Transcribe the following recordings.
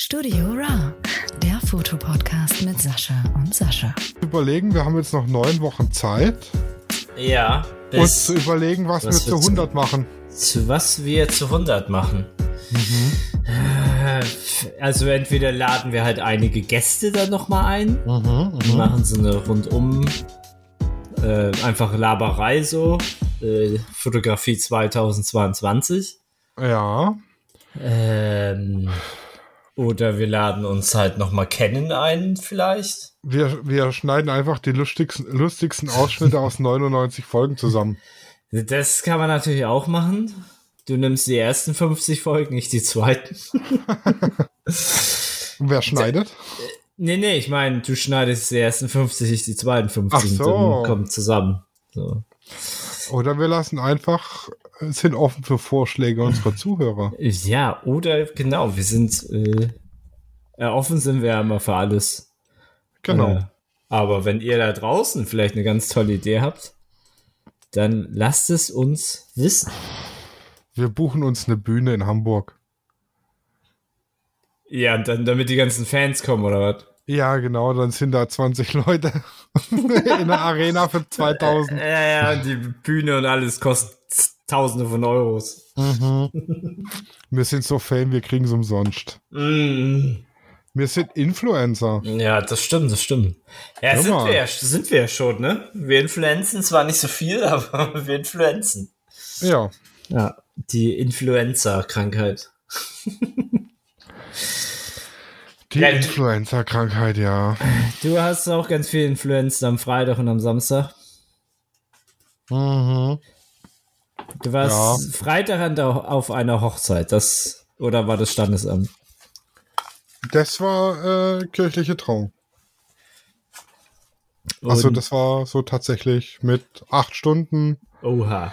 Studio Ra, der Fotopodcast mit Sascha und Sascha. Überlegen, wir haben jetzt noch neun Wochen Zeit, Ja, uns bis zu überlegen, was, was wir zu zu- 100 machen. zu was wir zu 100 machen. Äh, Also entweder laden wir halt einige Gäste dann nochmal ein, Mhm, machen so eine rundum äh, einfach Laberei so, äh, Fotografie 2022. Ja, Ähm, oder wir laden uns halt nochmal kennen ein vielleicht. wir, wir schneiden einfach die lustigsten, lustigsten Ausschnitte aus 99 Folgen zusammen. Das kann man natürlich auch machen. Du nimmst die ersten 50 Folgen, nicht die zweiten. Und wer schneidet? Nee, nee, ich meine, du schneidest die ersten 50, ich die zweiten 50 Ach so. und dann kommt zusammen. So. Oder wir lassen einfach, äh, sind offen für Vorschläge unserer Zuhörer. Ja, oder genau, wir sind äh, offen sind wir ja immer für alles. Genau. Äh, aber wenn ihr da draußen vielleicht eine ganz tolle Idee habt, dann lasst es uns wissen. Wir buchen uns eine Bühne in Hamburg. Ja, und dann, damit die ganzen Fans kommen, oder was? Ja, genau, dann sind da 20 Leute in der Arena für 2000. Ja, ja, und die Bühne und alles kostet Tausende von Euros. Wir sind so Fame, wir kriegen es umsonst. Mm. Wir sind Influencer. Ja, das stimmt, das stimmt. Ja, Hör sind wir, ja, sind wir ja schon, ne? Wir influenzen zwar nicht so viel, aber wir influenzen. Ja, Ja, die Influenza-Krankheit. die Ja, Influencer-Krankheit, ja. Du hast auch ganz viel Influenzen am Freitag und am Samstag. Mhm. Du warst Freitag an der, auf einer Hochzeit, das oder war das Standesamt? Das war äh, kirchliche Trauung. Also das war so tatsächlich mit acht Stunden. Oha.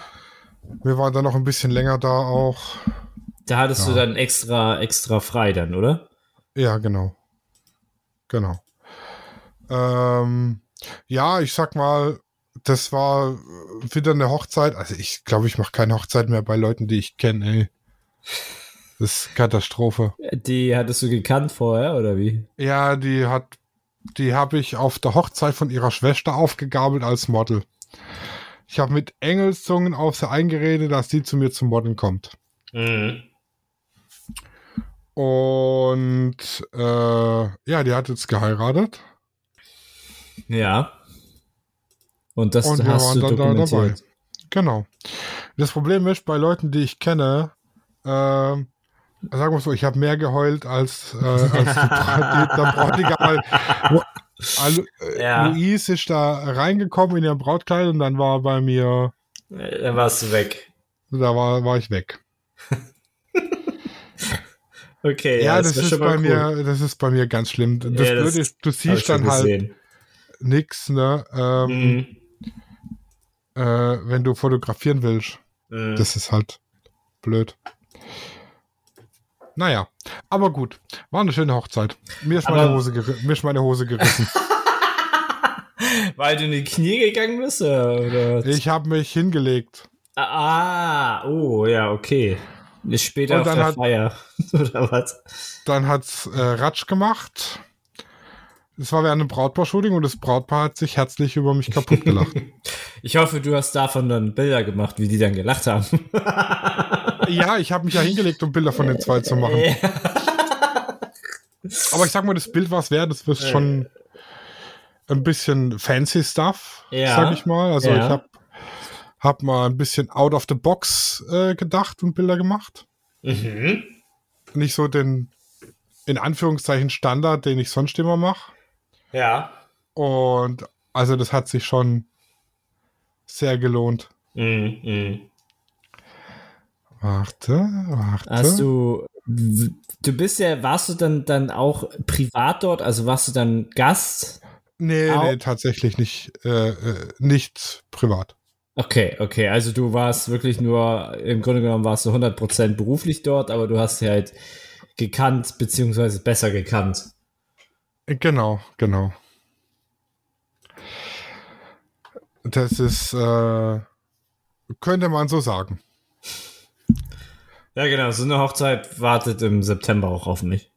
Wir waren dann noch ein bisschen länger da auch. Da hattest du dann extra, extra frei dann, oder? Ja, genau. Genau. Ähm, ja, ich sag mal, das war wieder eine Hochzeit. Also ich glaube, ich mache keine Hochzeit mehr bei Leuten, die ich kenne, ey. Das ist Katastrophe. Die hattest du gekannt vorher, oder wie? Ja, die hat, die habe ich auf der Hochzeit von ihrer Schwester aufgegabelt als Model. Ich habe mit Engelszungen auf sie eingeredet, dass sie zu mir zum Modeln kommt. Mhm. Und äh, ja, die hat jetzt geheiratet. Ja. Und das Und wir hast waren du dann da dabei. dokumentiert. Genau. Das Problem ist, bei Leuten, die ich kenne, äh, sagen wir so, ich habe mehr geheult als, äh, als der Bräutigam. Also, Ja. Luis ist da reingekommen in ihr Brautkleid und dann war bei mir, Äh, Dann warst du weg. da war, war ich weg. Okay, Ja, das, wär ist bei cool. mir, das ist bei mir ganz schlimm. Das Ja, das Blöde ist, du siehst dann halt gesehen. nix, ne, ähm, Mhm. Äh, wenn du fotografieren willst. Mhm. Das ist halt blöd. Naja, aber gut. War eine schöne Hochzeit. Mir ist, meine Hose, mir ist meine Hose gerissen. Weil du in die Knie gegangen bist? Oder? oder? ich habe mich hingelegt. Ah, oh, ja, okay. Ist später auf dann der hat- Feier. oder was? Dann hat's äh, Ratsch gemacht. Es war während einem Brautpaar-Shooting und das Brautpaar hat sich herzlich über mich kaputt gelacht. Ich hoffe, du hast davon dann Bilder gemacht, wie die dann gelacht haben. ja, ich habe mich ja hingelegt, um Bilder von den zwei zu machen. Aber ich sag mal, das Bild war es wert. Das ist schon ein bisschen fancy Stuff, Ja. sag ich mal. Also Ja. ich habe hab mal ein bisschen out of the box äh, gedacht und Bilder gemacht. mhm. Nicht so den, in Anführungszeichen, Standard, den ich sonst immer mache. Ja. Und also das hat sich schon sehr gelohnt. Mhm. Mhm. Warte, warte. Hast du, du bist ja, warst du dann, dann auch privat dort? Also warst du dann Gast? Nee, Au. nee, tatsächlich nicht, äh, äh, nicht privat. Okay, okay. Also du warst wirklich nur, im Grunde genommen warst du 100% beruflich dort, aber du hast sie halt gekannt, beziehungsweise besser gekannt. Äh, Genau, genau. Das ist, äh, könnte man so sagen. Ja, genau. So eine Hochzeit wartet im September auch auf mich.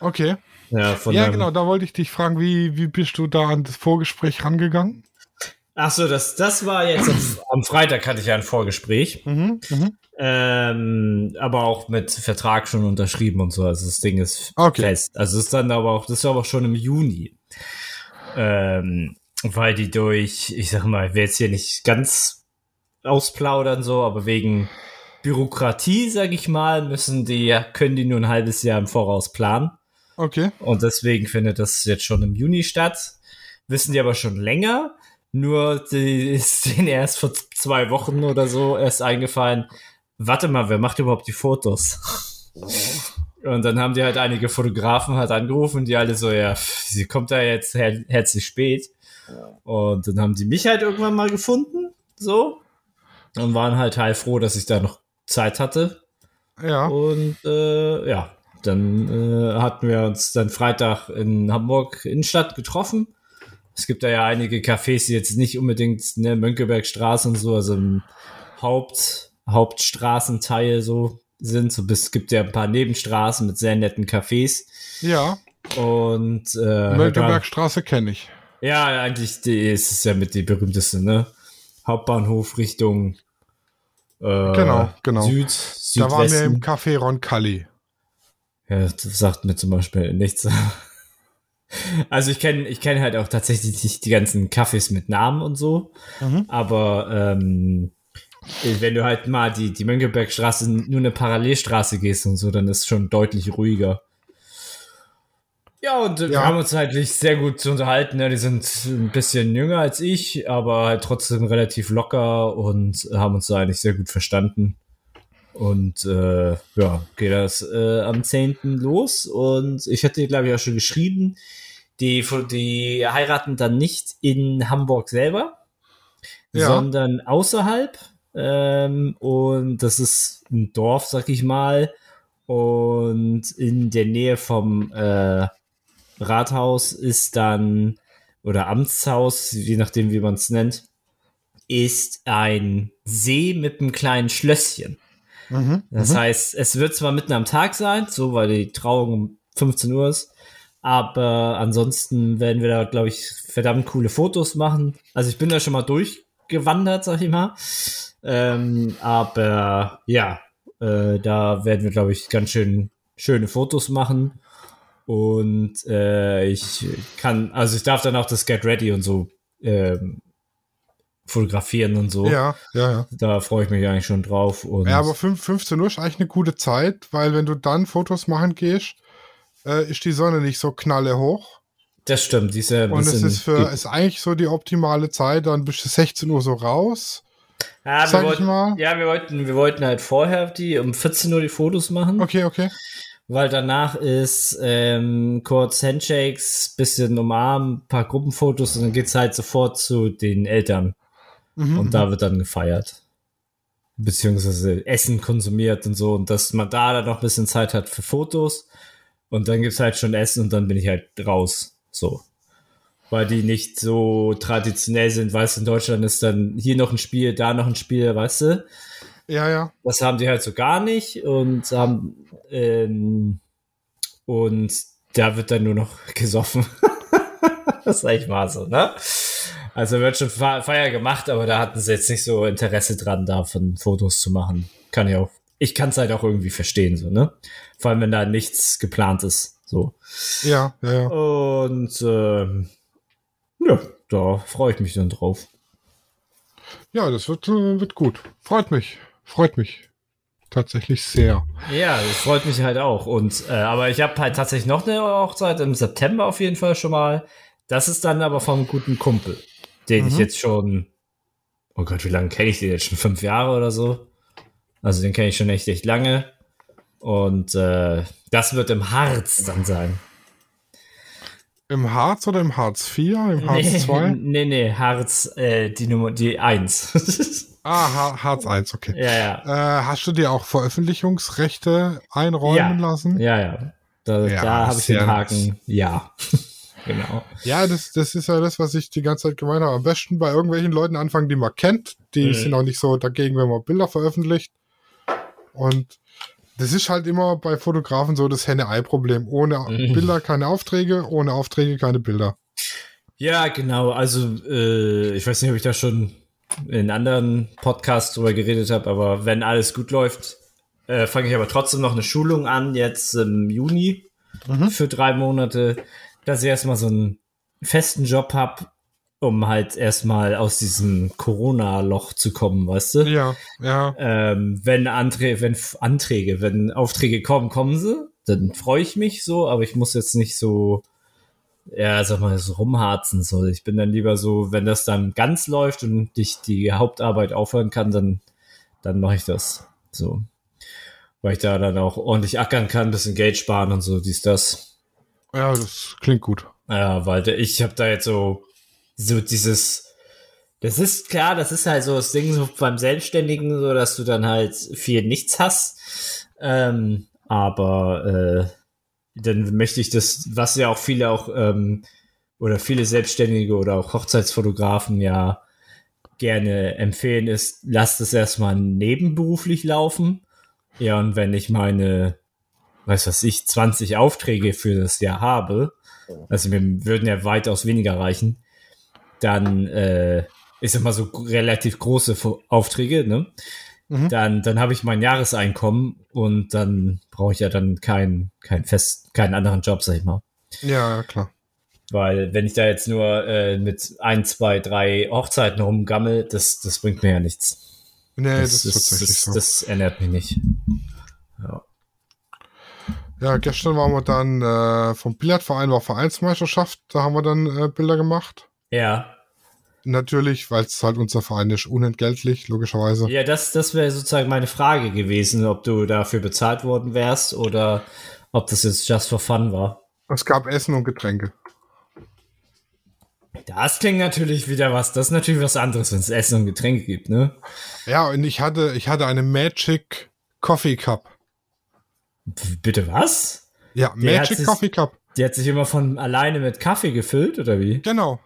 Okay. Ja, Ja, genau, da wollte ich dich fragen, wie, wie bist du da an das Vorgespräch rangegangen? Ach so, das, das war jetzt am, Freitag hatte ich ja ein Vorgespräch. Mhm, mhm. Ähm, aber auch mit Vertrag schon unterschrieben und so. Also das Ding ist Okay. fest. Also ist dann aber auch, das war aber auch schon im Juni. Ähm, weil die durch, ich sag mal, ich will jetzt hier nicht ganz ausplaudern so, aber wegen Bürokratie, sag ich mal, müssen die, können die nur ein halbes Jahr im Voraus planen. Okay. Und deswegen findet das jetzt schon im Juni statt. Wissen die aber schon länger. Nur die ist denen erst vor zwei Wochen oder so erst eingefallen. Warte mal, wer macht überhaupt die Fotos? Und dann haben die halt einige Fotografen halt angerufen, die alle so, ja, sie kommt da jetzt her herzlich spät. Und dann haben die mich halt irgendwann mal gefunden, so. Und waren halt heilfroh, dass ich da noch Zeit hatte. Ja. Und äh, ja, dann äh, hatten wir uns dann Freitag in Hamburg Innenstadt getroffen. Es gibt da ja einige Cafés, die jetzt nicht unbedingt ne, Mönckebergstraße und so, also im Haupt, Hauptstraßenteil so sind. So es gibt ja ein paar Nebenstraßen mit sehr netten Cafés. Ja. Und äh, Mönckebergstraße kenne ich. Ja, eigentlich die, ist es ja mit die berühmteste, ne? Hauptbahnhof Richtung äh, Genau, genau. Süd, Da waren wir Südwesten. im Café Roncalli. Ja, das sagt mir zum Beispiel nichts. Also ich kenne ich kenn halt auch tatsächlich nicht die ganzen Cafés mit Namen und so. Mhm. Aber ähm, wenn du halt mal die, die Mönckebergstraße nur eine Parallelstraße gehst und so, dann ist es schon deutlich ruhiger. Ja, und äh, wir Ja. haben uns halt nicht sehr gut zu unterhalten. Ne? Die sind ein bisschen jünger als ich, aber halt trotzdem relativ locker und haben uns da eigentlich sehr gut verstanden. Und äh, ja, geht das äh, am 10. los. Und ich hatte, glaube ich, auch schon geschrieben, die, die heiraten dann nicht in Hamburg selber, Ja. sondern außerhalb. Ähm, und das ist ein Dorf, sag ich mal. Und in der Nähe vom äh, Rathaus ist dann, oder Amtshaus, je nachdem, wie man es nennt, ist ein See mit einem kleinen Schlösschen. Mhm. Das mhm. heißt, es wird zwar mitten am Tag sein, so weil die Trauung um 15 Uhr ist, aber ansonsten werden wir da, glaube ich, verdammt coole Fotos machen. Also ich bin da schon mal durchgewandert, sag ich mal. Ähm, aber ja, äh, da werden wir, glaube ich, ganz schön schöne Fotos machen. Und äh, ich kann, also ich darf dann auch das Get Ready und so ähm, fotografieren und so. Ja, ja, ja. Da freue ich mich eigentlich schon drauf. Und Ja, aber fünf- 15 Uhr ist eigentlich eine gute Zeit, weil wenn du dann Fotos machen gehst, äh, ist die Sonne nicht so knalle hoch. Das stimmt, die ist ja ein Und es ist für ist eigentlich so die optimale Zeit, dann bist du 16 Uhr so raus. ja, wir sag ich wollten, mal. ja, wir wollten, wir wollten halt vorher die um 14 Uhr die Fotos machen, Okay, okay. Weil danach ist ähm, kurz Handshakes, bisschen umarmen, paar Gruppenfotos und dann geht's halt sofort zu den Eltern Mhm. und da wird dann gefeiert. Beziehungsweise Essen konsumiert und so und dass man da dann noch ein bisschen Zeit hat für Fotos und dann gibt's halt schon Essen und dann bin ich halt raus. So. Weil die nicht so traditionell sind, weißt du, in Deutschland ist dann hier noch ein Spiel, da noch ein Spiel, weißt du? Ja, ja. Das haben die halt so gar nicht und haben ähm, und da wird dann nur noch gesoffen. das ist eigentlich mal so, ne? Also wird schon Fe- Feier gemacht, aber da hatten sie jetzt nicht so Interesse dran, davon Fotos zu machen. Kann ich auch. Ich kann es halt auch irgendwie verstehen, so, ne? Vor allem, wenn da nichts geplant ist. So. Ja, ja, ja. Und ähm, ja, da freue ich mich dann drauf. Ja, das wird, äh, wird gut. Freut mich. Freut mich. Tatsächlich sehr. Ja, das freut mich halt auch. Und äh, aber ich habe halt tatsächlich noch eine Hochzeit im September auf jeden Fall schon mal. Das ist dann aber vom guten Kumpel, den ich Mhm. jetzt schon. Oh Gott, wie lange kenne ich den jetzt schon? Fünf Jahre oder so. Also den kenne ich schon echt echt lange. Und äh, das wird im Harz dann sein. Im Harz oder im Harz 4? Im Harz 2? nee, nee, Harz, äh, die Nummer, die eins. Ah, Ha- Harz 1, okay. ja, ja. Äh, hast du dir auch Veröffentlichungsrechte einräumen Ja. lassen? Ja, ja. Da, Ja, da habe ich den Haken. Ja. genau. Ja, das, das ist ja das, was ich die ganze Zeit gemeint habe. Am besten bei irgendwelchen Leuten anfangen, die man kennt. Die Mhm. sind auch nicht so dagegen, wenn man Bilder veröffentlicht. Und das ist halt immer bei Fotografen so das Henne-Ei-Problem. Ohne Mhm. Bilder keine Aufträge, ohne Aufträge keine Bilder. Ja, genau. Also, äh, ich weiß nicht, ob ich da schon in anderen Podcasts drüber geredet habe, aber wenn alles gut läuft, äh, fange ich aber trotzdem noch eine Schulung an, jetzt im Juni für drei Monate, dass ich erstmal so einen festen Job habe, um halt erstmal aus diesem Corona-Loch zu kommen, weißt du? Ja, ja. Ähm, wenn Anträ wenn Anträge, wenn Aufträge kommen, kommen sie, dann freue ich mich so, aber ich muss jetzt nicht so, ja, sag mal, so rumharzen. So. Ich bin dann lieber so, wenn das dann ganz läuft und ich die Hauptarbeit aufhören kann, dann, dann mache ich das. So. Weil ich da dann auch ordentlich ackern kann, bisschen Geld sparen und so, dies, das. Ja, das klingt gut. Ja, weil ich habe da jetzt so, so dieses, das ist klar, das ist halt so das Ding so beim Selbstständigen, so dass du dann halt viel nichts hast. Ähm, aber äh, dann möchte ich das, was ja auch viele auch ähm, oder viele Selbstständige oder auch Hochzeitsfotografen ja gerne empfehlen, ist, lasst es erstmal nebenberuflich laufen. Ja, und wenn ich meine, weiß was ich, 20 Aufträge für das Jahr habe, also mir würden ja weitaus weniger reichen, dann äh, ist immer so relativ große Aufträge, ne? Mhm. Dann, dann habe ich mein Jahreseinkommen und dann brauche ich ja dann keinen kein fest, keinen anderen Job, sag ich mal. Ja, klar. Weil wenn ich da jetzt nur äh, mit ein, zwei, drei Hochzeiten rumgammel, das, das bringt mir ja nichts. Nee, das, ist das, tatsächlich das, so. das ernährt mich nicht. Ja. Ja, gestern waren wir dann äh, vom Billardverein war Vereinsmeisterschaft, da haben wir dann äh, Bilder gemacht. Ja, Natürlich, weil es halt unser Verein ist, unentgeltlich, logischerweise. Ja, das, das wäre sozusagen meine Frage gewesen, ob du dafür bezahlt worden wärst oder ob das jetzt just for fun war. Es gab Essen und Getränke. Das klingt natürlich wieder was, das ist natürlich was anderes, wenn es Essen und Getränke gibt, ne? Ja, und ich hatte, ich hatte eine Magic Coffee Cup. Bitte was? Ja, hat Magic sich- Coffee Cup. Die hat sich immer von alleine mit Kaffee gefüllt, oder wie? Genau.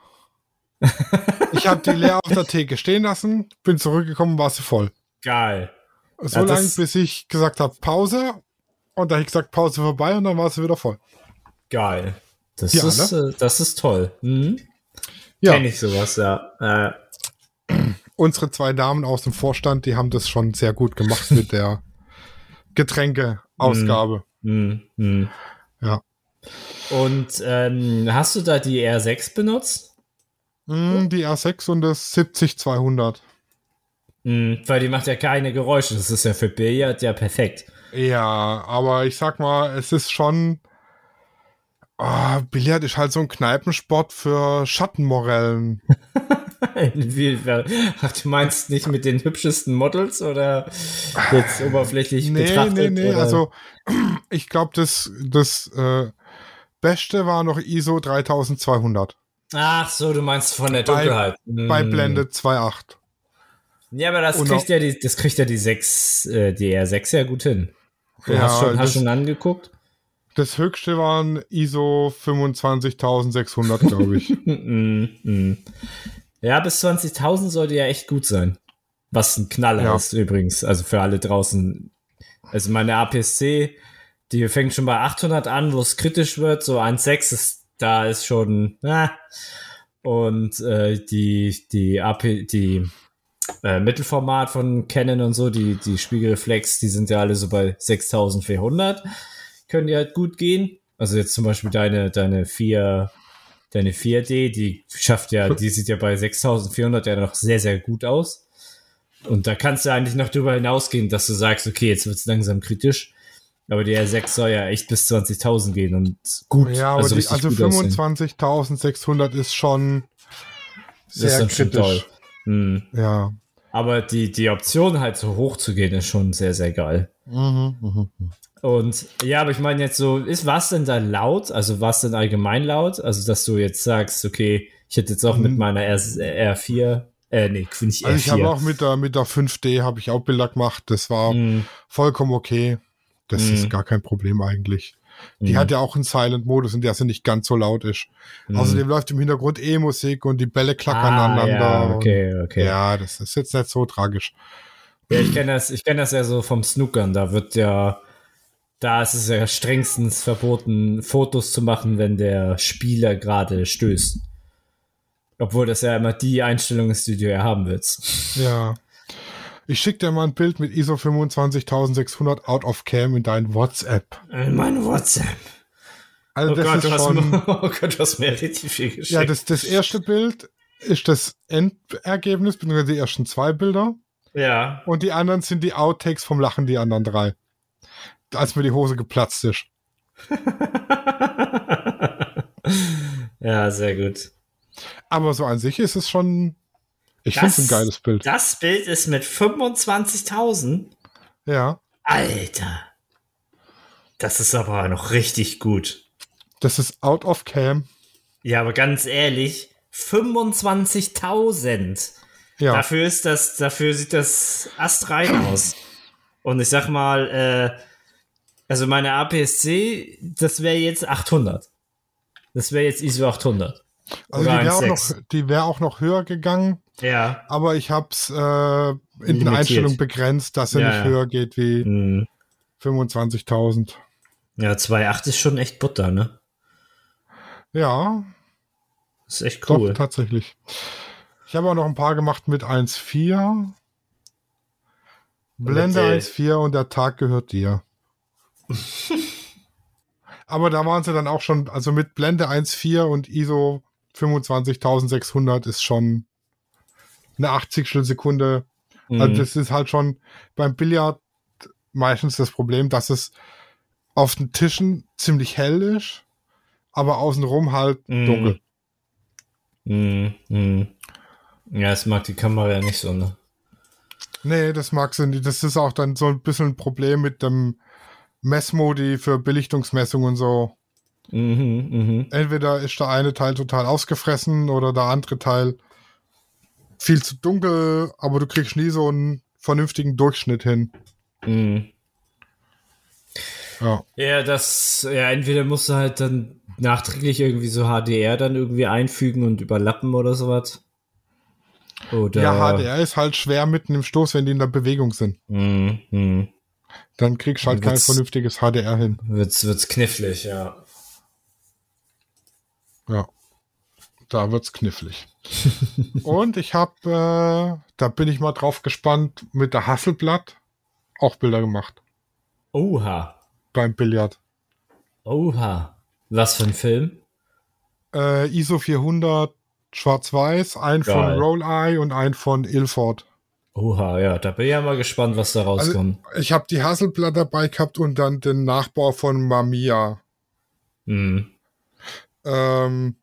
Ich habe die leer auf der Theke stehen lassen, bin zurückgekommen, war sie voll. Geil. So Ja, lange, bis ich gesagt habe, Pause. Und da hab ich gesagt, Pause vorbei und dann war sie wieder voll. Geil. Das, Ja, ist, äh, das ist toll. Mhm. Ja, Kenn ich sowas, ja. Äh, unsere zwei Damen aus dem Vorstand, die haben das schon sehr gut gemacht mit der Getränkeausgabe. mh, mh. Ja. Und ähm, hast du da die R6 benutzt? Mm, Die R6 und das 70200. Mhm, weil die macht ja keine Geräusche. Das ist ja für Billard ja perfekt. Ja, aber ich sag mal, es ist schon. Ah, Billard ist halt so ein Kneipensport für Schattenmorellen. Wie, ach, du meinst nicht mit den hübschesten Models oder jetzt oberflächlich Nee, betrachtet? nee, nee. Oder? Also, ich glaube, das, das äh, Beste war noch ISO 3200 Ach so, du meinst von der Bei- Dunkelheit. bei Hm. Blende 2.8. Ja, aber das Und kriegt ja die, das kriegt ja die 6, äh, die R6 ja gut hin. Du Ja, hast schon, das- hast schon angeguckt? Das höchste waren ISO 25600, glaube ich. Mm, mm. Ja, bis 20.000 sollte ja echt gut sein. Was ein Knaller Ja. ist übrigens. Also für alle draußen. Also meine APS-C, die fängt schon bei 800 an, wo es kritisch wird. So 1.6 ist, da ist schon, ah. Und äh, die, die AP, die äh, Mittelformat von Canon und so, die, die Spiegelreflex, die sind ja alle so bei 6400. Können die halt gut gehen. Also jetzt zum Beispiel deine, deine vier, deine 4D, die schafft ja, die sieht ja bei 6400 ja noch sehr, sehr gut aus. Und da kannst du eigentlich noch drüber hinausgehen, dass du sagst, okay, jetzt wird's langsam kritisch. Aber die R6 soll ja echt bis 20.000 gehen und gut. Ja, aber also die, also gut aussehen. 25.600 ist schon ist sehr toll. kritisch. Hm. Ja. Aber die, die Option halt so hoch zu gehen, ist schon sehr, sehr geil. Mhm, mhm. Und ja, aber ich meine jetzt so, ist was denn da laut? Also was denn allgemein laut? Also dass du jetzt sagst, okay, ich hätte jetzt auch mit meiner R, R4, äh, nee, nicht R4. Also ich habe auch mit der, mit der 5D habe ich auch Bilder gemacht. Das war Hm, vollkommen okay. Das Mhm. ist gar kein Problem eigentlich. Die hm, hat ja auch einen Silent-Modus, in der sie nicht ganz so laut ist. hm. Außerdem läuft im Hintergrund E-Musik und die Bälle klackern ah, aneinander. Ja, okay, okay. Ja, Ja, das ist jetzt nicht so tragisch. ich kenne das, ich kenne das ja so vom Snookern. Da wird ja Da ist es ja strengstens verboten, Fotos zu machen, wenn der Spieler gerade stößt. Obwohl das ja immer die Einstellung ist, die du ja haben willst. Ja. Ich schicke dir mal ein Bild mit ISO 25600 out of cam in dein WhatsApp. In mein WhatsApp. Also Oh das Gott, ist schon, mir, oh Gott, du hast mir richtig viel geschickt. ja, das, das erste Bild ist das Endergebnis, beziehungsweise die ersten zwei Bilder. ja. Und die anderen sind die Outtakes vom Lachen, die anderen drei. Als mir die Hose geplatzt ist. ja, sehr gut. Aber so an sich ist es schon, ich finde es ein geiles Bild. Das Bild ist mit 25.000. Ja. Alter. Das ist aber noch richtig gut. Das ist out of cam. Ja, aber ganz ehrlich, 25.000. Ja. Dafür ist das, dafür sieht das astrein aus. Und ich sag mal, äh, also meine APS-C, das wäre jetzt 800. Das wäre jetzt ISO 800. Also die wäre auch, 1,6. noch- die wär auch noch höher gegangen, Ja. aber ich habe es äh, in den. Einstellungen begrenzt, dass er Ja, nicht ja. höher geht wie Hm. 25.000. Ja, 2,8 ist schon echt Butter, ne? Ja, Das ist echt doch, cool. tatsächlich. Ich habe auch noch ein paar gemacht mit 1.4. Blende Okay. 1.4 und der Tag gehört dir. Aber da waren sie dann auch schon, also mit Blende 1.4 und ISO 25600 ist schon eine 80 Sekunde. Mhm. Also das ist halt schon beim Billard meistens das Problem, dass es auf den Tischen ziemlich hell ist, aber außenrum halt Mhm. dunkel. Mhm. Mhm. Ja, das mag die Kamera ja nicht so, ne? Nee, das mag sie nicht. Das ist auch dann so ein bisschen ein Problem mit dem Messmodi für Belichtungsmessungen und so. Mhm, mhm. Entweder ist der eine Teil total ausgefressen oder der andere Teil viel zu dunkel, aber du kriegst nie so einen vernünftigen Durchschnitt hin. Mhm. Ja. Ja, das, ja, entweder musst du halt dann nachträglich irgendwie so HDR dann irgendwie einfügen und überlappen oder sowas. Oder. Ja, HDR ist halt schwer mitten im Stoß, wenn die in der Bewegung sind. Mhm, mhm. Dann kriegst du halt kein vernünftiges HDR hin. Wird's, wird's knifflig, ja. Ja. Da wird's knifflig. und ich habe, äh, da bin ich mal drauf gespannt, mit der Hasselblatt auch Bilder gemacht Oha. beim Billard. Oha. Was für ein Film? Äh, ISO 400 schwarz-weiß, ein von Geil. Rolleye und ein von Ilford. Oha, ja, da bin ich ja mal gespannt, was da rauskommt. Ich habe die Hasselblatt dabei gehabt und dann den Nachbau von Mamiya. Mhm. Ähm,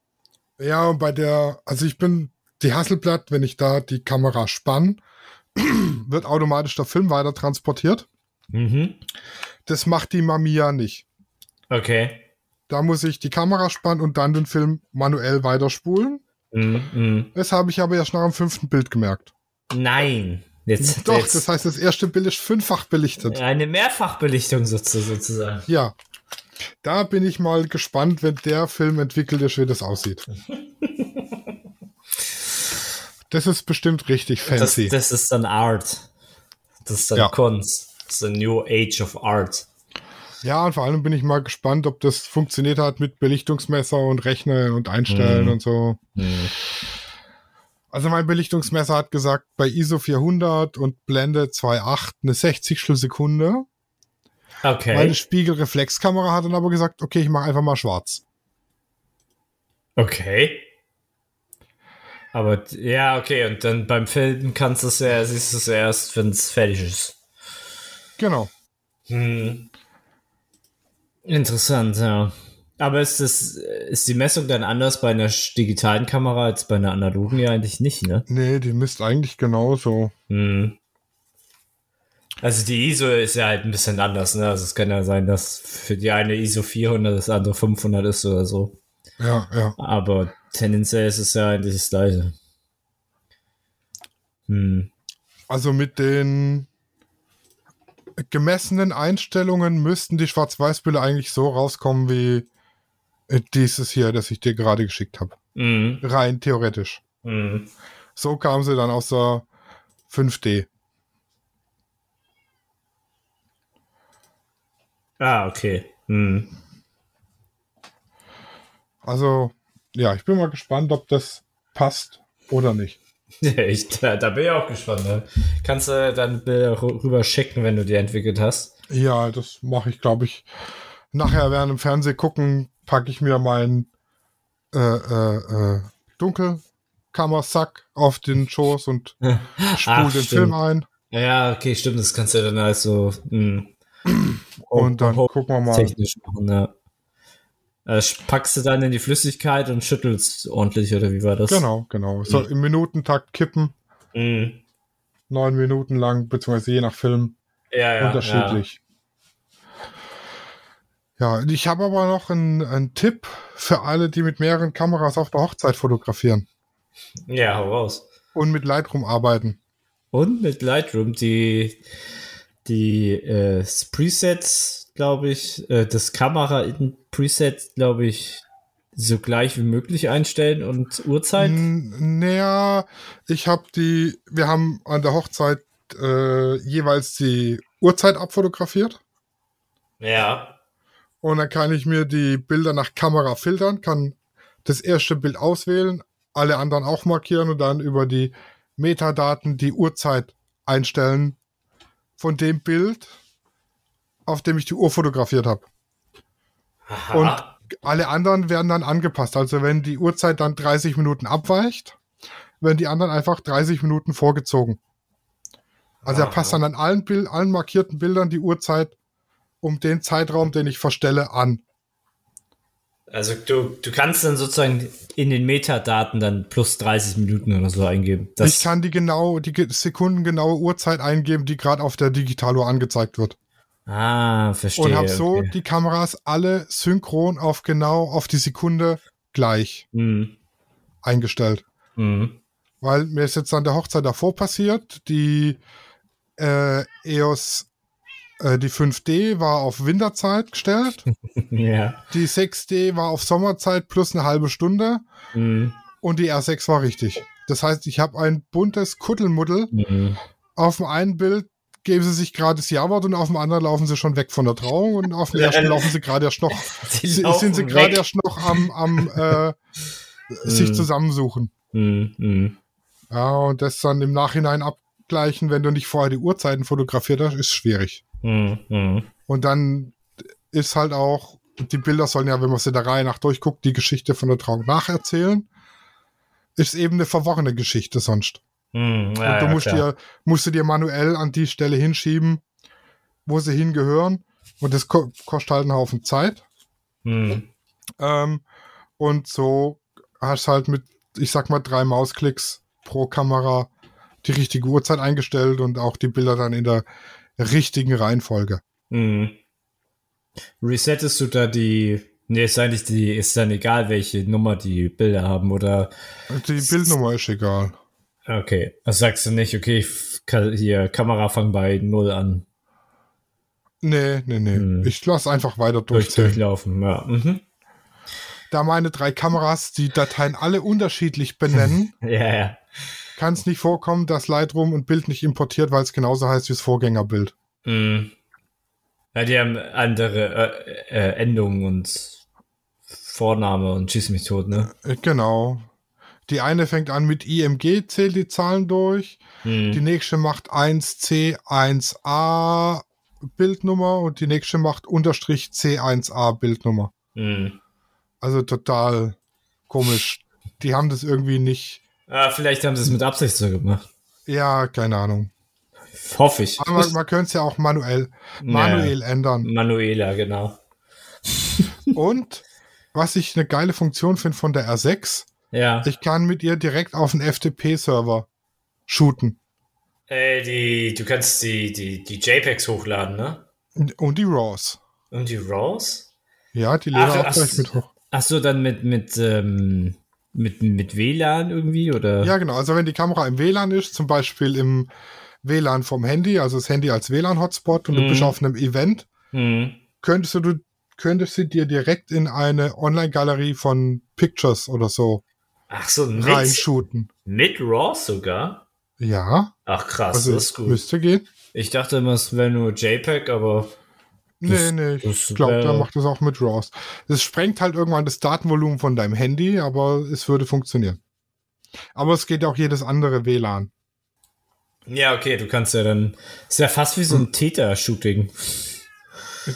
ja, und bei der, also ich bin die Hasselblatt, wenn ich da die Kamera spann, wird automatisch der Film weiter transportiert. Mhm. Das macht die Mamiya nicht. Okay. Da muss ich die Kamera spannen und dann den Film manuell weiterspulen. Mhm. Mhm. Das habe ich aber erst nach dem fünften Bild gemerkt. Nein. Jetzt, Doch, jetzt das heißt, das erste Bild ist fünffach belichtet. eine Mehrfachbelichtung sozu- sozusagen. Ja. Da bin ich mal gespannt, wenn der Film entwickelt ist, wie das aussieht. Das ist bestimmt richtig Das, fancy. das ist dann Art. Das ist dann Ja. Kunst. Das ist the New Age of Art. ja, und vor allem bin ich mal gespannt, ob das funktioniert hat mit Belichtungsmesser und Rechnen und Einstellen Mhm. und so. Mhm. Also mein Belichtungsmesser hat gesagt, bei ISO 400 und Blende 2.8 eine 60 Sekunde. Okay. Meine Spiegelreflexkamera hat dann aber gesagt, okay, ich mache einfach mal schwarz. Okay. Aber ja, okay, und dann beim Filmen kannst du es ja, siehst du es erst, wenn es fertig ist. Genau. Hm. Interessant, ja. Aber ist das, ist die Messung dann anders bei einer digitalen Kamera als bei einer analogen ja eigentlich nicht, ne? Nee, die misst eigentlich genauso. Hm. Also die ISO ist ja halt ein bisschen anders, ne? Also es kann ja sein, dass für die eine ISO 400, das andere 500 ist oder so. Ja, ja. Aber tendenziell ist es ja eigentlich das gleiche. Hm. Also mit den gemessenen Einstellungen müssten die Schwarz-Weiß-Bilder eigentlich so rauskommen wie dieses hier, das ich dir gerade geschickt habe. Mhm. Rein theoretisch. Mhm. So kamen sie dann aus der 5D. Ah, okay. Hm. Also, ja, ich bin mal gespannt, ob das passt oder nicht. ich, da, da, bin ich auch gespannt. Ne? Kannst du dann Bilder rüber schicken, wenn du die entwickelt hast? Ja, das mache ich, glaube ich. Nachher während im Fernsehen gucken, packe ich mir meinen äh, äh, äh, Dunkelkammersack auf den Schoß und spule den Film ein. Ja, okay, stimmt. Das kannst du dann also. Mh, und dann gucken wir mal. Technisch machen, ja. Äh, packst du dann in die Flüssigkeit und schüttelst ordentlich, oder wie war das? Genau, genau. So mhm. im Minutentakt kippen. Mhm. Neun Minuten lang, beziehungsweise je nach Film. Ja, ja. Unterschiedlich. Ja, ja ich habe aber noch einen, einen Tipp für alle, die mit mehreren Kameras auf der Hochzeit fotografieren. Ja, hau raus. Und mit Lightroom arbeiten. Und mit Lightroom die, die äh, Presets, glaube ich, äh, das Kamera in Preset, glaube ich, so gleich wie möglich einstellen und Uhrzeit? Naja, ich habe die, wir haben an der Hochzeit äh, jeweils die Uhrzeit abfotografiert. Ja. Und dann kann ich mir die Bilder nach Kamera filtern, kann das erste Bild auswählen, alle anderen auch markieren und dann über die Metadaten die Uhrzeit einstellen von dem Bild, auf dem ich die Uhr fotografiert habe. Und alle anderen werden dann angepasst. Also wenn die Uhrzeit dann 30 Minuten abweicht, werden die anderen einfach 30 Minuten vorgezogen. Also Aha. er passt dann an allen, Bild, allen markierten Bildern die Uhrzeit um den Zeitraum, den ich verstelle, an. Also du, du kannst dann sozusagen in den Metadaten dann plus 30 Minuten oder so eingeben. Das ich kann die genau, die sekundengenaue Uhrzeit eingeben, die gerade auf der Digitaluhr angezeigt wird. Ah, verstehe. Und habe so okay. die Kameras alle synchron auf genau auf die Sekunde gleich mhm. eingestellt. Mhm. Weil mir ist jetzt an der Hochzeit davor passiert, die äh, EOS die 5D war auf Winterzeit gestellt. ja. Die 6D war auf Sommerzeit plus eine halbe Stunde. Mhm. Und die R6 war richtig. Das heißt, ich habe ein buntes Kuddelmuddel. Mhm. Auf dem einen Bild geben sie sich gerade das Ja-Wort und auf dem anderen laufen sie schon weg von der Trauung und auf dem ersten laufen sie gerade erst noch, sie sind sie gerade erst noch am, am äh, sich mhm. zusammensuchen. Mhm. Ja, und das dann im Nachhinein abgleichen, wenn du nicht vorher die Uhrzeiten fotografiert hast, ist schwierig. Mhm. Und dann ist halt auch, die Bilder sollen ja, wenn man sie der Reihe nach durchguckt, die Geschichte von der Trauung nacherzählen. Ist eben eine verworrene Geschichte sonst. Mhm, ja, und du musst, dir, musst du dir manuell an die Stelle hinschieben, wo sie hingehören. Und das ko kostet halt einen Haufen Zeit. Mhm. Ähm, und so hast du halt mit, ich sag mal, drei Mausklicks pro Kamera die richtige Uhrzeit eingestellt und auch die Bilder dann in der richtigen Reihenfolge. Mhm. Resettest du da die. Nee, ist eigentlich die, ist dann egal, welche Nummer die Bilder haben, oder? Die Bildnummer ist egal. Okay. Also sagst du nicht, okay, hier, Kamera fang bei null an. Nee, nee, nee. Hm. Ich lasse einfach weiter durchzählen. durchlaufen, ja. Mhm. Da meine drei Kameras die Dateien alle unterschiedlich benennen, ja, ja kann es nicht vorkommen, dass Lightroom ein Bild nicht importiert, weil es genauso heißt wie das Vorgängerbild. Mhm. Ja, die haben andere äh, äh, Endungen und Vorname und Schießmethode, ne? Äh, genau. Die eine fängt an mit IMG, zählt die Zahlen durch. Mhm. Die nächste macht 1C, 1A Bildnummer und die nächste macht Unterstrich C1A Bildnummer. Mhm. Also total komisch. Die haben das irgendwie nicht Ah, vielleicht haben sie es mit Absicht so gemacht. Ja, keine Ahnung. Hoffe ich. Aber man, man könnte es ja auch manuell, manuell ja, ändern. Manueler, genau. Und was ich eine geile Funktion finde von der R6, ja. ich kann mit ihr direkt auf den FTP-Server shooten. Äh, die, du kannst die, die, die JPEGs hochladen, ne? Und die RAWs. Und die RAWs? Ja, die laden auch gleich mit hoch. Ach so, dann mit, mit, ähm, mit, mit WLAN irgendwie, oder? Ja, genau. Also wenn die Kamera im WLAN ist, zum Beispiel im WLAN vom Handy, also das Handy als WLAN-Hotspot und mhm. du bist auf einem Event, mhm. könntest du, du könntest du dir direkt in eine Online-Galerie von Pictures oder so Ach so, mit, reinshooten. Mit RAW sogar? Ja. Ach krass, also das ist gut. Müsste gehen. Ich dachte immer, es wäre nur JPEG, aber. Nee, nee, das ich glaube, der macht das auch mit RAWs. Es sprengt halt irgendwann das Datenvolumen von deinem Handy, aber es würde funktionieren. Aber es geht auch jedes andere WLAN. Ja, okay, du kannst ja dann. Ist ja fast wie so ein Täter-Shooting.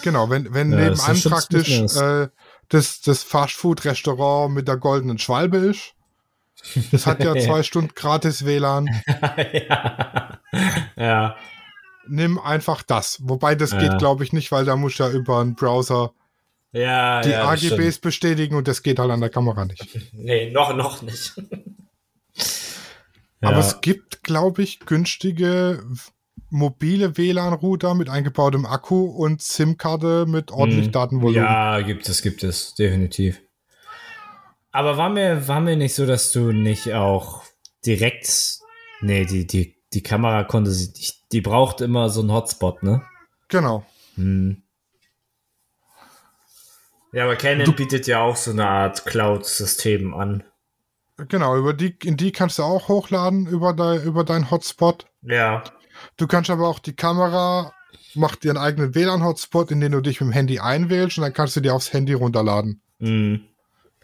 Genau, wenn, wenn Ja, das nebenan praktisch äh, das, das Fastfood-Restaurant mit der goldenen Schwalbe ist. Das hat ja zwei Stunden gratis WLAN. ja. ja. Nimm einfach das. Wobei das Ja. geht, glaube ich, nicht, weil da muss ja über einen Browser Ja, die ja, AGBs bestätigen und das geht halt an der Kamera nicht. Nee, noch, noch nicht. Aber es gibt, glaube ich, günstige mobile WLAN-Router mit eingebautem Akku und SIM-Karte mit ordentlich Hm. Datenvolumen. Ja, gibt es, gibt es, definitiv. Aber war mir, war mir nicht so, dass du nicht auch direkt. Nee, die, die, die Kamera konnte sie nicht. Die braucht immer so einen Hotspot, ne? Genau. Hm. Ja, aber Canon Du- bietet ja auch so eine Art Cloud-System an. Genau, über die, in die kannst du auch hochladen über, de, über deinen Hotspot. Ja. Du kannst aber auch die Kamera, macht dir einen eigenen WLAN-Hotspot, in den du dich mit dem Handy einwählst und dann kannst du dir aufs Handy runterladen, Hm.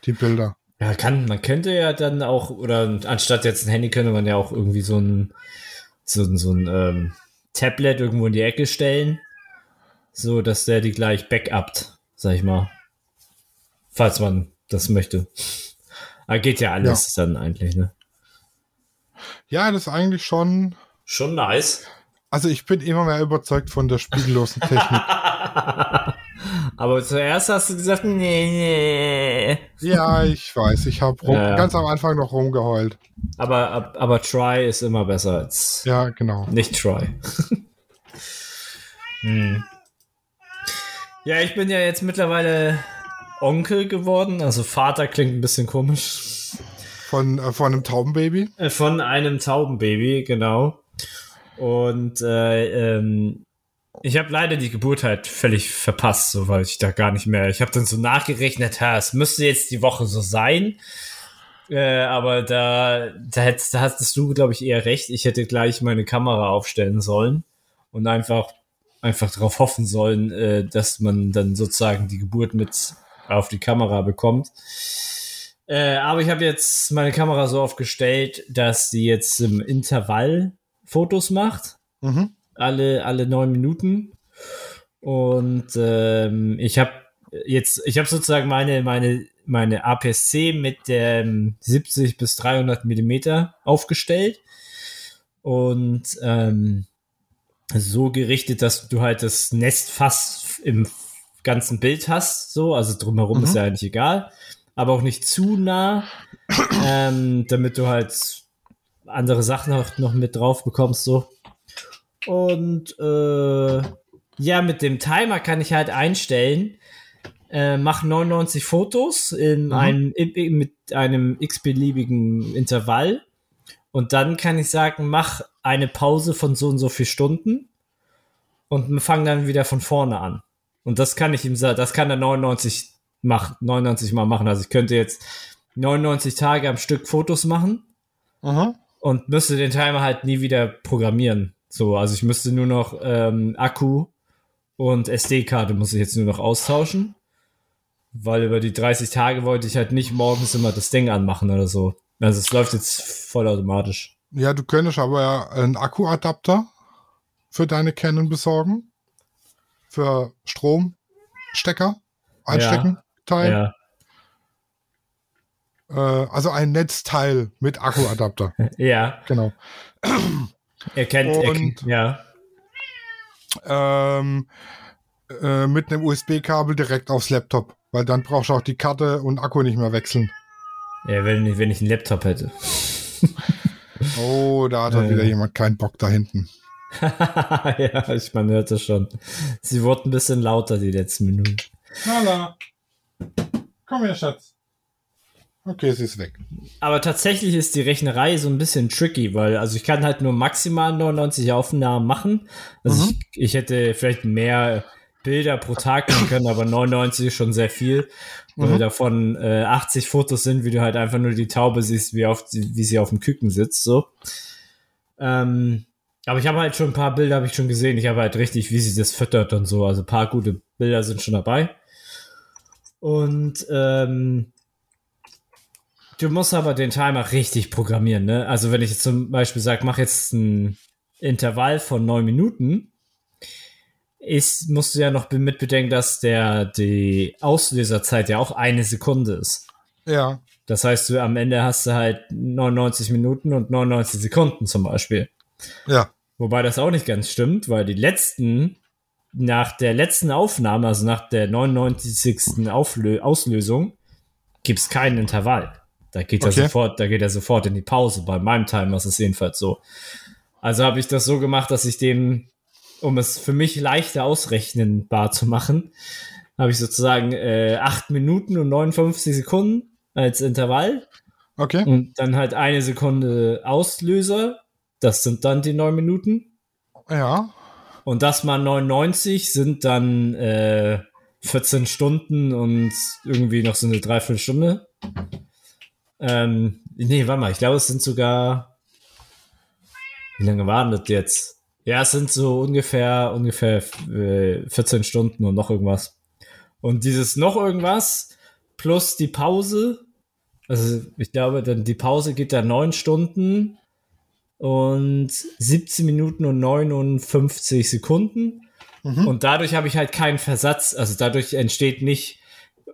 die Bilder. Ja, kann, man könnte ja dann auch, oder anstatt jetzt ein Handy könnte man ja auch irgendwie so ein, so, ein- so ein ähm, Tablet irgendwo in die Ecke stellen, so dass der die gleich backupt, sag ich mal. Falls man das möchte. Aber geht ja alles dann eigentlich, ne? Ja, das ist eigentlich schon. Schon nice. Also ich bin immer mehr überzeugt von der spiegellosen Technik. Aber zuerst hast du gesagt, nee, nee. ja, ich weiß, ich habe Ja, ganz am Anfang noch rumgeheult. Aber, ab- aber try ist immer besser als Ja, genau. Nicht Troy. hm. Ja, ich bin ja jetzt mittlerweile Onkel geworden. Also Vater klingt ein bisschen komisch. Von, äh, von einem Taubenbaby. Äh, Von einem Taubenbaby, genau. Und äh, ähm, ich habe leider die Geburt halt völlig verpasst, so weil ich da gar nicht mehr. Ich habe dann so nachgerechnet, ha, es müsste jetzt die Woche so sein. Äh, aber da, da, hättest, da hattest du, glaube ich, eher recht. Ich hätte gleich meine Kamera aufstellen sollen und einfach, einfach darauf hoffen sollen, äh, dass man dann sozusagen die Geburt mit auf die Kamera bekommt. Äh, aber ich habe jetzt meine Kamera so aufgestellt, dass sie jetzt im Intervall Fotos macht. Mhm. Alle, alle neun Minuten. Und ähm, ich habe jetzt, ich habe sozusagen meine, meine, meine APS-C mit dem 70 bis 300 Millimeter aufgestellt. Und ähm, so gerichtet, dass du halt das Nest fast im ganzen Bild hast, so, also drumherum Mhm. ist ja eigentlich egal, aber auch nicht zu nah, ähm, damit du halt andere Sachen auch noch mit drauf bekommst, so. Und äh, ja, mit dem Timer kann ich halt einstellen, äh, mach 99 Fotos in Mhm. einem, im- mit einem x-beliebigen Intervall. Und dann kann ich sagen, mach eine Pause von so und so viel Stunden und fang dann wieder von vorne an. Und das kann ich ihm sagen, das kann er 99 mach, 99 mal machen. Also ich könnte jetzt 99 Tage am Stück Fotos machen Mhm. und müsste den Timer halt nie wieder programmieren. So, also ich müsste nur noch ähm, Akku und SD-Karte muss ich jetzt nur noch austauschen. Weil über die 30 Tage wollte ich halt nicht morgens immer das Ding anmachen oder so. Also es läuft jetzt vollautomatisch. Ja, du könntest aber ja einen Akkuadapter für deine Canon besorgen. Für Stromstecker einstecken, Teil. Ja. Äh, also ein Netzteil mit Akkuadapter. Ja. genau. Er kennt, er Und- kennt ja. Ähm, äh, mit einem USB-Kabel direkt aufs Laptop. Weil dann brauchst du auch die Karte und Akku nicht mehr wechseln. Ja, wenn, ich- wenn ich einen Laptop hätte. Oh, da hat Äh. wieder jemand keinen Bock da hinten. ja, ich man hört das schon. Sie wurden ein bisschen lauter die letzten Minuten. Lala. Komm her, Schatz. Okay, sie ist weg. Aber tatsächlich ist die Rechnerei so ein bisschen tricky, weil also ich kann halt nur maximal 99 Aufnahmen machen. Also Mhm. ich, ich hätte vielleicht mehr Bilder pro Tag machen können, aber 99 ist schon sehr viel, weil Mhm. davon äh, 80 Fotos sind, wie du halt einfach nur die Taube siehst, wie, auf, wie sie auf dem Küken sitzt. So. Ähm, Aber ich habe halt schon ein paar Bilder, habe ich schon gesehen. Ich habe halt richtig, wie sie das füttert und so. Also ein paar gute Bilder sind schon dabei. Und ähm, du musst aber den Timer richtig programmieren, ne? Also wenn ich jetzt zum Beispiel sage, mach jetzt ein Intervall von neun Minuten, ist, musst du ja noch mit bedenken, dass der, die Auslöserzeit ja auch eine Sekunde ist. Ja. Das heißt, du am Ende hast du halt 99 Minuten und 99 Sekunden zum Beispiel. Ja. Wobei das auch nicht ganz stimmt, weil die letzten, nach der letzten Aufnahme, also nach der 99. Auflö Auslösung, gibt es keinen Intervall. Da geht Okay. er sofort, da geht er sofort in die Pause. Bei meinem Timer ist es jedenfalls so. Also habe ich das so gemacht, dass ich dem, um es für mich leichter ausrechnenbar zu machen, habe ich sozusagen äh, 8 Minuten und 59 Sekunden als Intervall Okay. und dann halt eine Sekunde Auslöser. Das sind dann die 9 Minuten. Ja. Und das mal 99 sind dann äh, 14 Stunden und irgendwie noch so eine Dreiviertelstunde. Ähm, nee, warte mal, ich glaube, es sind sogar. Wie lange waren das jetzt? Ja, es sind so ungefähr, ungefähr äh, 14 Stunden und noch irgendwas. Und dieses noch irgendwas plus die Pause, also ich glaube, dann die Pause geht dann 9 Stunden und 17 Minuten und 59 Sekunden. Mhm. Und dadurch habe ich halt keinen Versatz. Also dadurch entsteht nicht,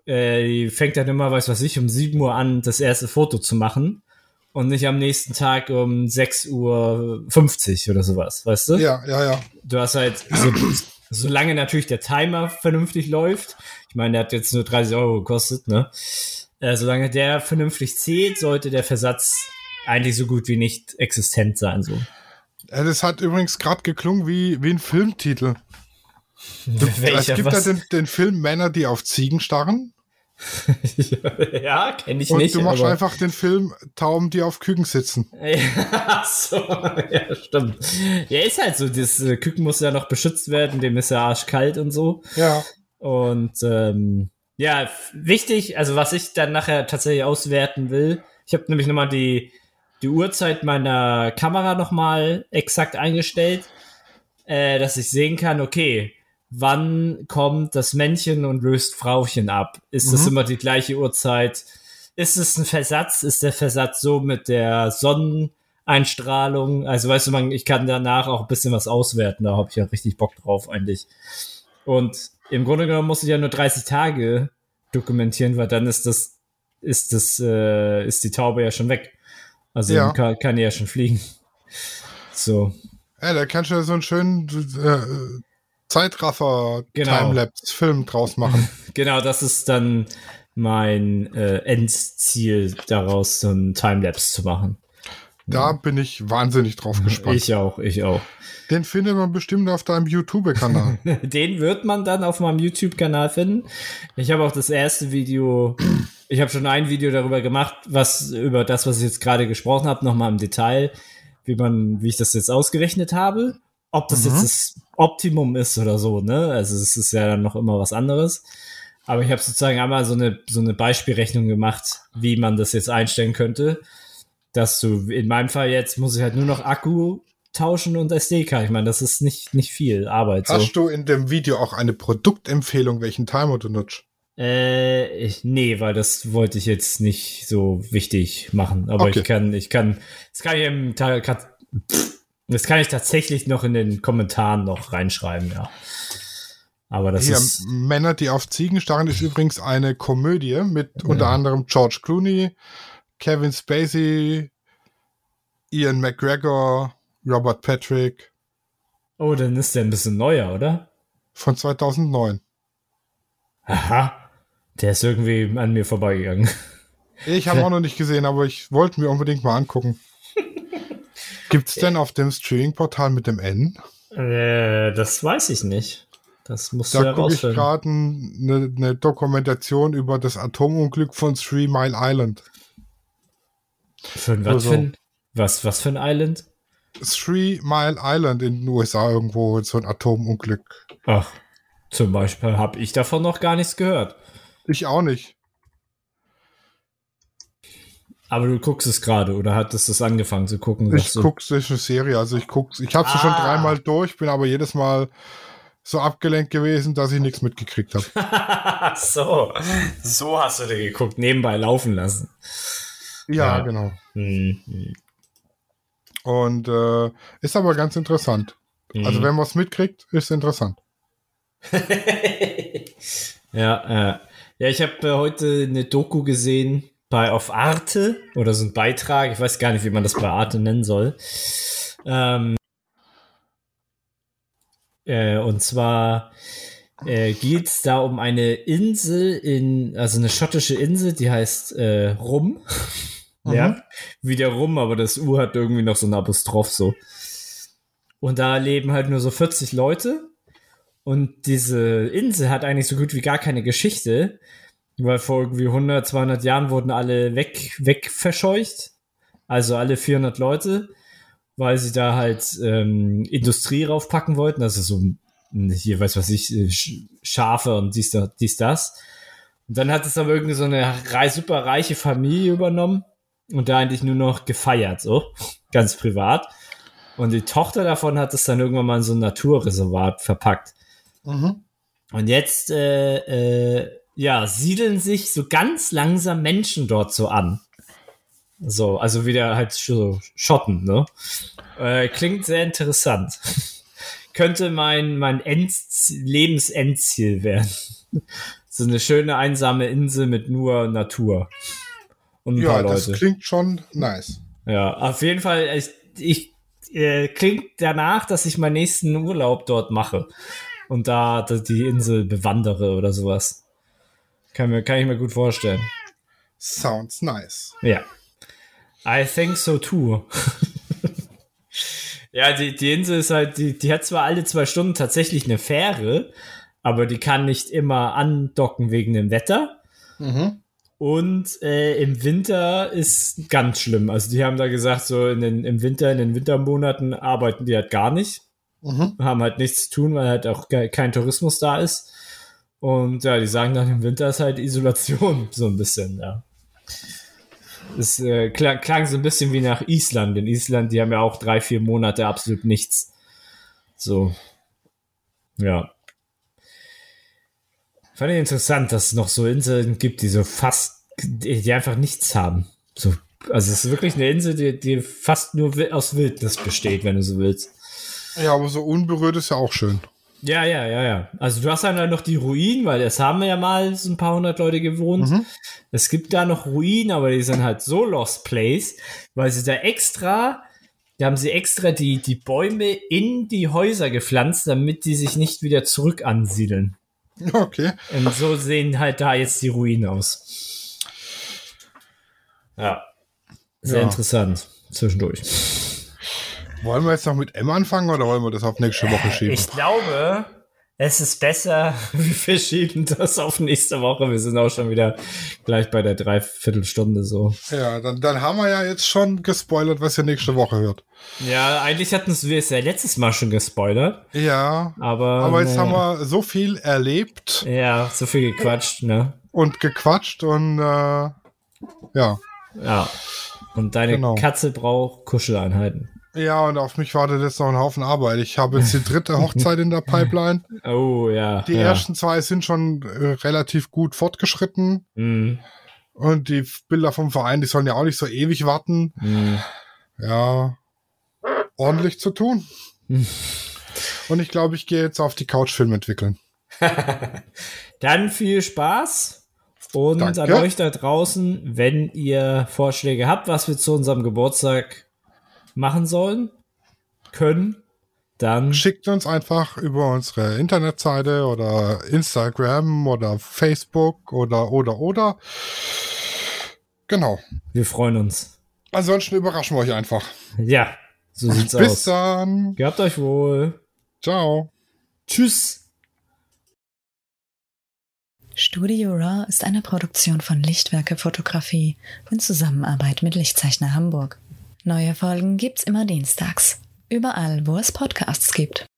äh, die fängt dann immer, weiß was ich, um 7 Uhr an, das erste Foto zu machen. Und nicht am nächsten Tag um 6 Uhr 50 oder sowas, weißt du? Ja, ja, ja. Du hast halt, so, solange natürlich der Timer vernünftig läuft, ich meine, der hat jetzt nur 30 Euro gekostet, ne? Äh, solange der vernünftig zählt, sollte der Versatz eigentlich so gut wie nicht existent sein, so. Äh, Das hat übrigens gerade geklungen wie, wie ein Filmtitel. es gibt was? ja den, den Film Männer, die auf Ziegen starren. ja, kenne ich Und nicht. du machst aber- einfach den Film Tauben, die auf Küken sitzen. Ja, so, ja, stimmt. Ja, ist halt so, das äh, Küken muss ja noch beschützt werden, dem ist ja arschkalt und so. Ja. Und ähm, ja, wichtig, also was ich dann nachher tatsächlich auswerten will, ich habe nämlich nochmal die, die Uhrzeit meiner Kamera nochmal exakt eingestellt, äh, dass ich sehen kann, okay, wann kommt das Männchen und löst Frauchen ab? Ist das Mhm. immer die gleiche Uhrzeit? Ist es ein Versatz? Ist der Versatz so mit der Sonneneinstrahlung? Also weißt du, man, ich kann danach auch ein bisschen was auswerten, da habe ich ja richtig Bock drauf eigentlich. Und im Grunde genommen muss ich ja nur 30 Tage dokumentieren, weil dann ist das, ist das, äh, ist die Taube ja schon weg. Also Ja. kann, kann die ja schon fliegen. So. Ja, da kannst du ja so einen schönen äh, Zeitraffer Genau. Timelapse-Film draus machen. Genau, das ist dann mein äh, Endziel, daraus so ein Timelapse zu machen. Da bin ich wahnsinnig drauf gespannt. Ich auch, ich auch. Den findet man bestimmt auf deinem YouTube-Kanal. Den wird man dann auf meinem YouTube-Kanal finden. Ich habe auch das erste Video, ich habe schon ein Video darüber gemacht, was über das, was ich jetzt gerade gesprochen habe, nochmal im Detail, wie man, wie ich das jetzt ausgerechnet habe. Ob das Mhm. jetzt das Optimum ist oder so, ne? Also es ist ja dann noch immer was anderes. Aber ich habe sozusagen einmal so eine, so eine Beispielrechnung gemacht, wie man das jetzt einstellen könnte. Dass du, in meinem Fall jetzt muss ich halt nur noch Akku tauschen und SD-Karte. Ich meine, das ist nicht, nicht viel Arbeit. So. Hast du in dem Video auch eine Produktempfehlung, welchen Timer du nutzt? Äh, ich, nee, weil das wollte ich jetzt nicht so wichtig machen. Aber Okay. ich kann, ich kann, das kann ich im Teil, kann, das kann ich tatsächlich noch in den Kommentaren noch reinschreiben, ja. Aber das Hier, ist, Männer, die auf Ziegen starren, ist übrigens eine Komödie mit unter anderem George Clooney, Kevin Spacey, Ian McGregor, Robert Patrick oh, dann ist der ein bisschen neuer, oder? von 2009. Aha. Der ist irgendwie an mir vorbeigegangen. Ich habe auch noch nicht gesehen, aber ich wollte mir unbedingt mal angucken. Gibt's denn auf dem Streaming-Portal mit dem N? Äh, das weiß ich nicht. Das musst du Da gucke ich herausfinden. gerade eine ne Dokumentation über das Atomunglück von Three Mile Island. Für ein- was, Also- für ein, was, was für ein Island? Three Mile Island in den USA irgendwo, so ein Atomunglück. Ach, zum Beispiel habe ich davon noch gar nichts gehört. Ich auch nicht. Aber du guckst es gerade oder hattest es angefangen zu gucken? Ich gucke es eine Serie, also ich guck's. Ich habe sie schon Ah. dreimal durch, bin aber jedes Mal so abgelenkt gewesen, dass ich nichts mitgekriegt habe. So, so hast du den geguckt, nebenbei laufen lassen. Ja, Ja. genau. Hm. Und äh, ist aber ganz interessant. Mhm. Also wenn man es mitkriegt, ist interessant. ja, äh, ja, ich habe äh, heute eine Doku gesehen bei auf Arte oder so ein Beitrag. Ich weiß gar nicht, wie man das bei Arte nennen soll. Ähm, äh, und zwar äh, geht es da um eine Insel in, also eine schottische Insel, die heißt äh, Rum. Ja, wie der Rum, aber das U hat irgendwie noch so ein Apostroph so. Und da leben halt nur so 40 Leute. Und diese Insel hat eigentlich so gut wie gar keine Geschichte, weil vor irgendwie 100, 200 Jahren wurden alle weg, weg verscheucht. Also alle 400 Leute, weil sie da halt ähm, Industrie raufpacken wollten. Also so hier, weiß was ich, äh, Sch- Schafe und dies, dies, das. Und dann hat es aber irgendwie so eine super reiche Familie übernommen und da eigentlich nur noch gefeiert, so ganz privat. Und die Tochter davon hat es dann irgendwann mal in so ein Naturreservat verpackt. Mhm. Und jetzt, äh, äh, ja, siedeln sich so ganz langsam Menschen dort so an. So, also wieder halt so Schotten, ne? Äh, klingt sehr interessant. Könnte mein, mein Endz Lebensendziel werden. so eine schöne einsame Insel mit nur Natur. Und ein Ja, paar das Leute. klingt schon nice. Ja, auf jeden Fall, ich, ich äh, klingt danach, dass ich meinen nächsten Urlaub dort mache und da, da die Insel bewandere oder sowas. Kann, mir, kann ich mir gut vorstellen. Sounds nice. Ja. I think so too. ja, die, die Insel ist halt, die, die hat zwar alle zwei Stunden tatsächlich eine Fähre, aber die kann nicht immer andocken wegen dem Wetter. Mhm. Und äh, im Winter ist ganz schlimm. Also die haben da gesagt, so in den, im Winter, in den Wintermonaten arbeiten die halt gar nicht. Mhm. Haben halt nichts zu tun, weil halt auch ke- kein Tourismus da ist. Und ja, die sagen dann im Winter ist halt Isolation, so ein bisschen, ja. Es äh, klang, klang so ein bisschen wie nach Island. In Island, die haben ja auch drei, vier Monate absolut nichts. So. Ja. Fand ich interessant, dass es noch so Inseln gibt, die so fast, die, einfach nichts haben. So, also es ist wirklich eine Insel, die, die fast nur aus Wildnis besteht, wenn du so willst. Ja, aber so unberührt ist ja auch schön. Ja, ja, ja, ja. Also du hast dann halt noch die Ruinen, weil es haben ja mal so ein paar hundert Leute gewohnt. Mhm. Es gibt da noch Ruinen, aber die sind halt so Lost Place, weil sie da extra, da haben sie extra die, die Bäume in die Häuser gepflanzt, damit die sich nicht wieder zurück ansiedeln. Okay. Und so sehen halt da jetzt die Ruinen aus. Ja. Sehr Ja. interessant. Zwischendurch. Wollen wir jetzt noch mit M anfangen oder wollen wir das auf nächste Woche schieben? Ich glaube, es ist besser, wir verschieben das auf nächste Woche. Wir sind auch schon wieder gleich bei der Dreiviertelstunde so. Ja, dann, dann haben wir ja jetzt schon gespoilert, was ihr nächste Woche hört. Ja, eigentlich hatten wir es ja letztes Mal schon gespoilert, Ja, aber. aber jetzt naja. haben wir so viel erlebt Ja, so viel gequatscht, ne? und gequatscht und äh, ja. Ja. Und deine Genau. Katze braucht Kuscheleinheiten. Ja, und auf mich wartet jetzt noch ein Haufen Arbeit. Ich habe jetzt die dritte Hochzeit in der Pipeline. Oh, ja. Die ja. ersten zwei sind schon äh, relativ gut fortgeschritten. Mhm. Und die Bilder vom Verein, die sollen ja auch nicht so ewig warten. Mhm. Ja, ordentlich zu tun. Und ich glaube, ich gehe jetzt auf die Couch Film entwickeln. Dann viel Spaß. Und Danke. an euch da draußen, wenn ihr Vorschläge habt, was wir zu unserem Geburtstag machen sollen, können, dann Schickt uns einfach über unsere Internetseite oder Instagram oder Facebook oder oder oder. Genau. wir freuen uns. Ansonsten überraschen wir euch einfach. Ja, so sieht's Bis aus. dann. Gehabt euch wohl. Ciao. Tschüss. Studio Raw ist eine Produktion von Lichtwerke Fotografie in Zusammenarbeit mit Lichtzeichner Hamburg. Neue Folgen gibt's immer dienstags. Überall, wo es Podcasts gibt.